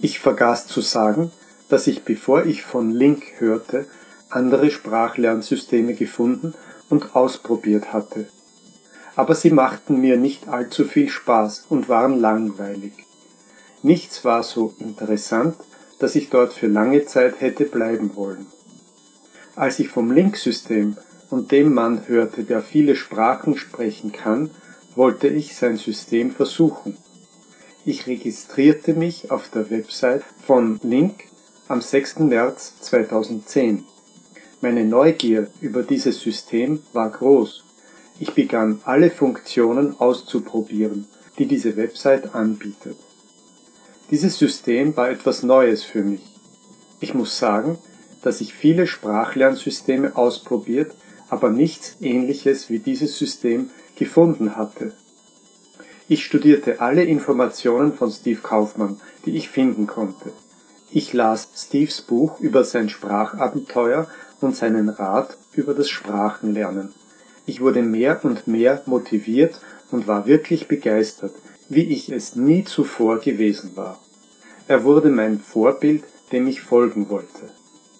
Ich vergaß zu sagen, dass ich bevor ich von Link hörte, andere Sprachlernsysteme gefunden und ausprobiert hatte. Aber sie machten mir nicht allzu viel Spaß und waren langweilig. Nichts war so interessant, dass ich dort für lange Zeit hätte bleiben wollen. Als ich vom Link-System und dem Mann hörte, der viele Sprachen sprechen kann, wollte ich sein System versuchen. Ich registrierte mich auf der Website von Link am 6. März 2010. Meine Neugier über dieses System war groß. Ich begann alle Funktionen auszuprobieren, die diese Website anbietet. Dieses System war etwas Neues für mich. Ich muss sagen, dass ich viele Sprachlernsysteme ausprobiert, aber nichts ähnliches wie dieses System gefunden hatte. Ich studierte alle Informationen von Steve Kaufmann, die ich finden konnte. Ich las Steves Buch über sein Sprachabenteuer und seinen Rat über das Sprachenlernen. Ich wurde mehr und mehr motiviert und war wirklich begeistert, wie ich es nie zuvor gewesen war. Er wurde mein Vorbild, dem ich folgen wollte.